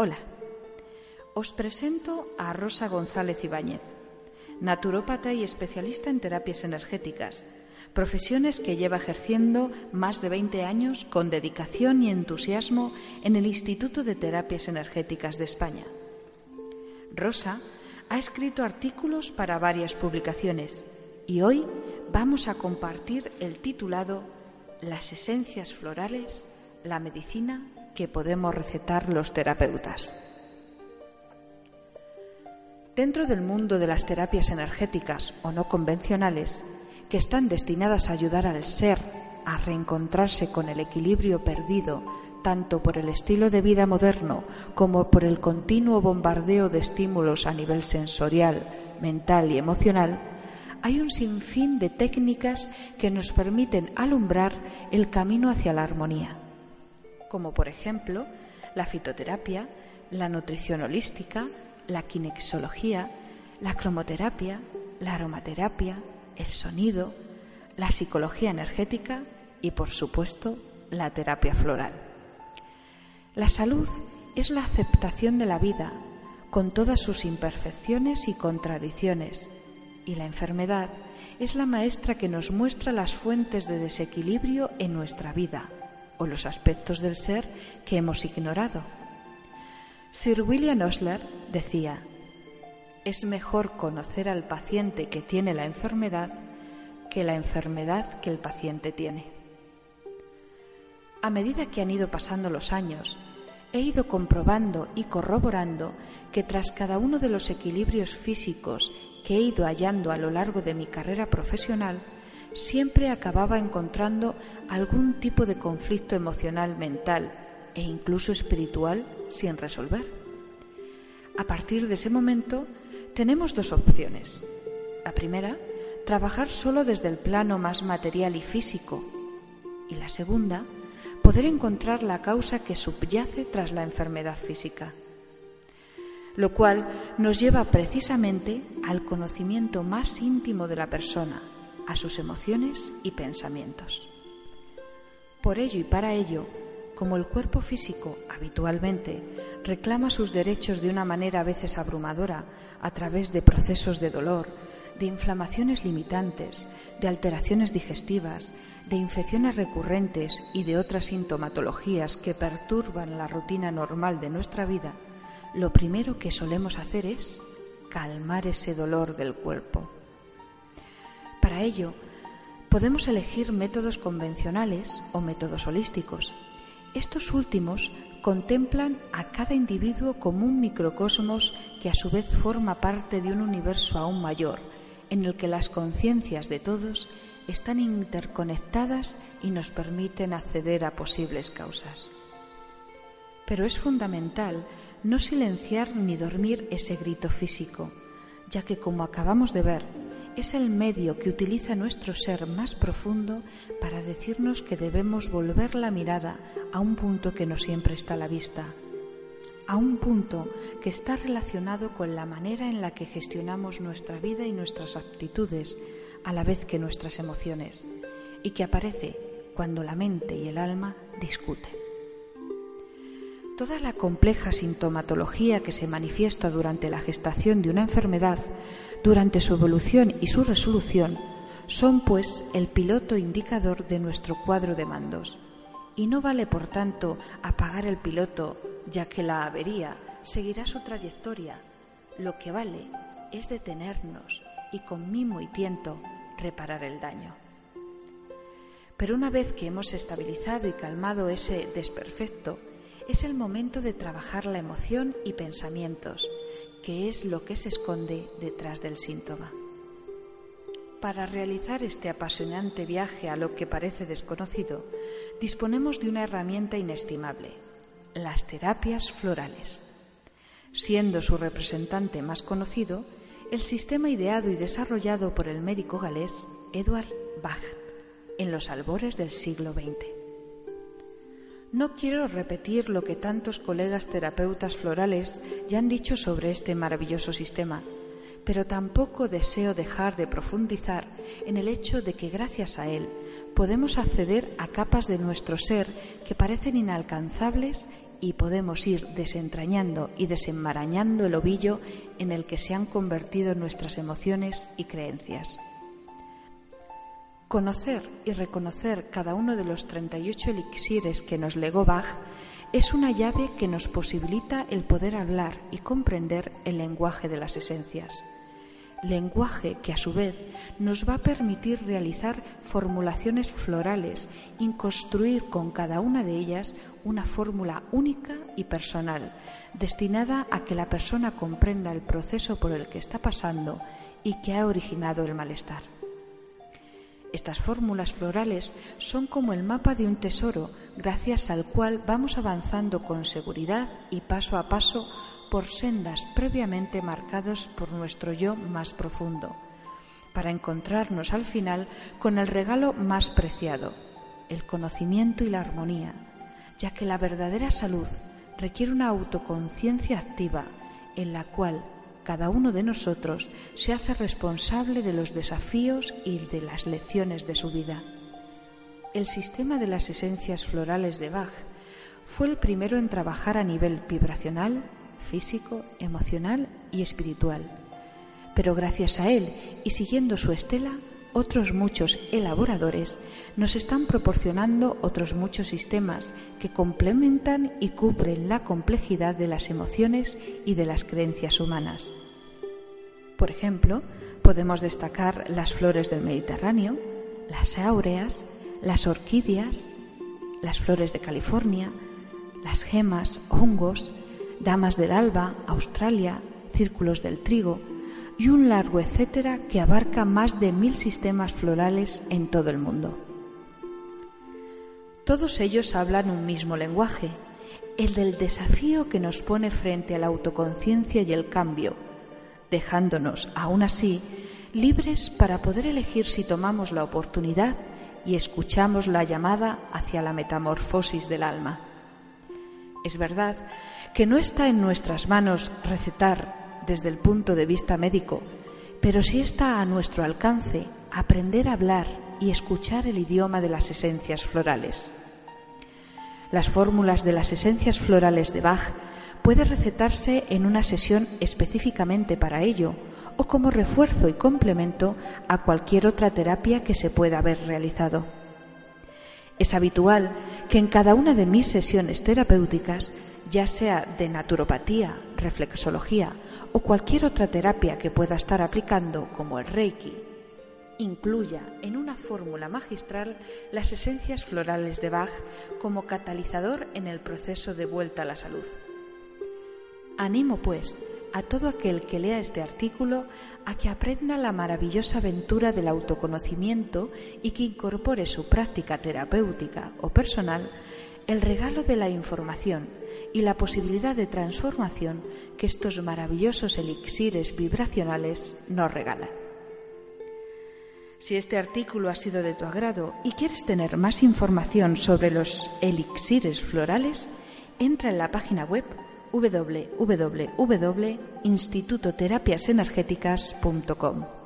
Hola, os presento a Rosa González Ibáñez, naturópata y especialista en terapias energéticas, profesiones que lleva ejerciendo más de 20 años con dedicación y entusiasmo en el Instituto de Terapias Energéticas de España. Rosa ha escrito artículos para varias publicaciones y hoy vamos a compartir el titulado Las esencias florales, la medicina que podemos recetar los terapeutas. Dentro del mundo de las terapias energéticas o no convencionales, que están destinadas a ayudar al ser a reencontrarse con el equilibrio perdido tanto por el estilo de vida moderno como por el continuo bombardeo de estímulos a nivel sensorial, mental y emocional, hay un sinfín de técnicas que nos permiten alumbrar el camino hacia la armonía, como por ejemplo la fitoterapia, la nutrición holística, la kinexología, la cromoterapia, la aromaterapia, el sonido, la psicología energética y, por supuesto, la terapia floral. La salud es la aceptación de la vida con todas sus imperfecciones y contradicciones, y la enfermedad es la maestra que nos muestra las fuentes de desequilibrio en nuestra vida o los aspectos del ser que hemos ignorado. Sir William Osler decía, es mejor conocer al paciente que tiene la enfermedad que la enfermedad que el paciente tiene. A medida que han ido pasando los años, he ido comprobando y corroborando que tras cada uno de los equilibrios físicos que he ido hallando a lo largo de mi carrera profesional, siempre acababa encontrando algún tipo de conflicto emocional, mental e incluso espiritual sin resolver. A partir de ese momento tenemos dos opciones. La primera, trabajar solo desde el plano más material y físico. Y la segunda, poder encontrar la causa que subyace tras la enfermedad física. Lo cual nos lleva precisamente al conocimiento más íntimo de la persona, a sus emociones y pensamientos. Por ello y para ello, como el cuerpo físico habitualmente reclama sus derechos de una manera a veces abrumadora a través de procesos de dolor, de inflamaciones limitantes, de alteraciones digestivas, de infecciones recurrentes y de otras sintomatologías que perturban la rutina normal de nuestra vida, lo primero que solemos hacer es calmar ese dolor del cuerpo. Para ello, podemos elegir métodos convencionales o métodos holísticos, estos últimos contemplan a cada individuo como un microcosmos que a su vez forma parte de un universo aún mayor, en el que las conciencias de todos están interconectadas y nos permiten acceder a posibles causas. Pero es fundamental no silenciar ni dormir ese grito físico, ya que como acabamos de ver, es el medio que utiliza nuestro ser más profundo para decirnos que debemos volver la mirada a un punto que no siempre está a la vista, a un punto que está relacionado con la manera en la que gestionamos nuestra vida y nuestras aptitudes, a la vez que nuestras emociones, y que aparece cuando la mente y el alma discuten. Toda la compleja sintomatología que se manifiesta durante la gestación de una enfermedad durante su evolución y su resolución son, pues, el piloto indicador de nuestro cuadro de mandos. Y no vale, por tanto, apagar el piloto, ya que la avería seguirá su trayectoria. Lo que vale es detenernos y con mimo y tiento reparar el daño. Pero una vez que hemos estabilizado y calmado ese desperfecto, es el momento de trabajar la emoción y pensamientos, que es lo que se esconde detrás del síntoma. Para realizar este apasionante viaje a lo que parece desconocido, disponemos de una herramienta inestimable, las terapias florales. Siendo su representante más conocido, el sistema ideado y desarrollado por el médico galés Edward Bach en los albores del siglo XX. No quiero repetir lo que tantos colegas terapeutas florales ya han dicho sobre este maravilloso sistema, pero tampoco deseo dejar de profundizar en el hecho de que gracias a él podemos acceder a capas de nuestro ser que parecen inalcanzables y podemos ir desentrañando y desenmarañando el ovillo en el que se han convertido nuestras emociones y creencias. Conocer y reconocer cada uno de los 38 elixires que nos legó Bach es una llave que nos posibilita el poder hablar y comprender el lenguaje de las esencias. Lenguaje que a su vez nos va a permitir realizar formulaciones florales y construir con cada una de ellas una fórmula única y personal, destinada a que la persona comprenda el proceso por el que está pasando y que ha originado el malestar. Estas fórmulas florales son como el mapa de un tesoro, gracias al cual vamos avanzando con seguridad y paso a paso por sendas previamente marcados por nuestro yo más profundo, para encontrarnos al final con el regalo más preciado, el conocimiento y la armonía, ya que la verdadera salud requiere una autoconciencia activa en la cual cada uno de nosotros se hace responsable de los desafíos y de las lecciones de su vida. El sistema de las esencias florales de Bach fue el primero en trabajar a nivel vibracional, físico, emocional y espiritual. Pero gracias a él y siguiendo su estela, otros muchos elaboradores nos están proporcionando otros muchos sistemas que complementan y cubren la complejidad de las emociones y de las creencias humanas. Por ejemplo, podemos destacar las flores del Mediterráneo, las áureas, las orquídeas, las flores de California, las gemas, hongos, damas del alba, Australia, círculos del trigo, y un largo etcétera que abarca más de mil sistemas florales en todo el mundo. Todos ellos hablan un mismo lenguaje, el del desafío que nos pone frente a la autoconciencia y el cambio, dejándonos, aún así, libres para poder elegir si tomamos la oportunidad y escuchamos la llamada hacia la metamorfosis del alma. Es verdad que no está en nuestras manos recetar desde el punto de vista médico, pero sí está a nuestro alcance aprender a hablar y escuchar el idioma de las esencias florales. Las fórmulas de las esencias florales de Bach puede recetarse en una sesión específicamente para ello o como refuerzo y complemento a cualquier otra terapia que se pueda haber realizado. Es habitual que en cada una de mis sesiones terapéuticas, ya sea de naturopatía, reflexología o cualquier otra terapia que pueda estar aplicando, como el Reiki, incluya en una fórmula magistral las esencias florales de Bach como catalizador en el proceso de vuelta a la salud. Animo, pues, a todo aquel que lea este artículo a que aprenda la maravillosa aventura del autoconocimiento y que incorpore su práctica terapéutica o personal el regalo de la información y la posibilidad de transformación que estos maravillosos elixires vibracionales nos regalan. Si este artículo ha sido de tu agrado y quieres tener más información sobre los elixires florales, entra en la página web www.institutoterapiasenergéticas.com.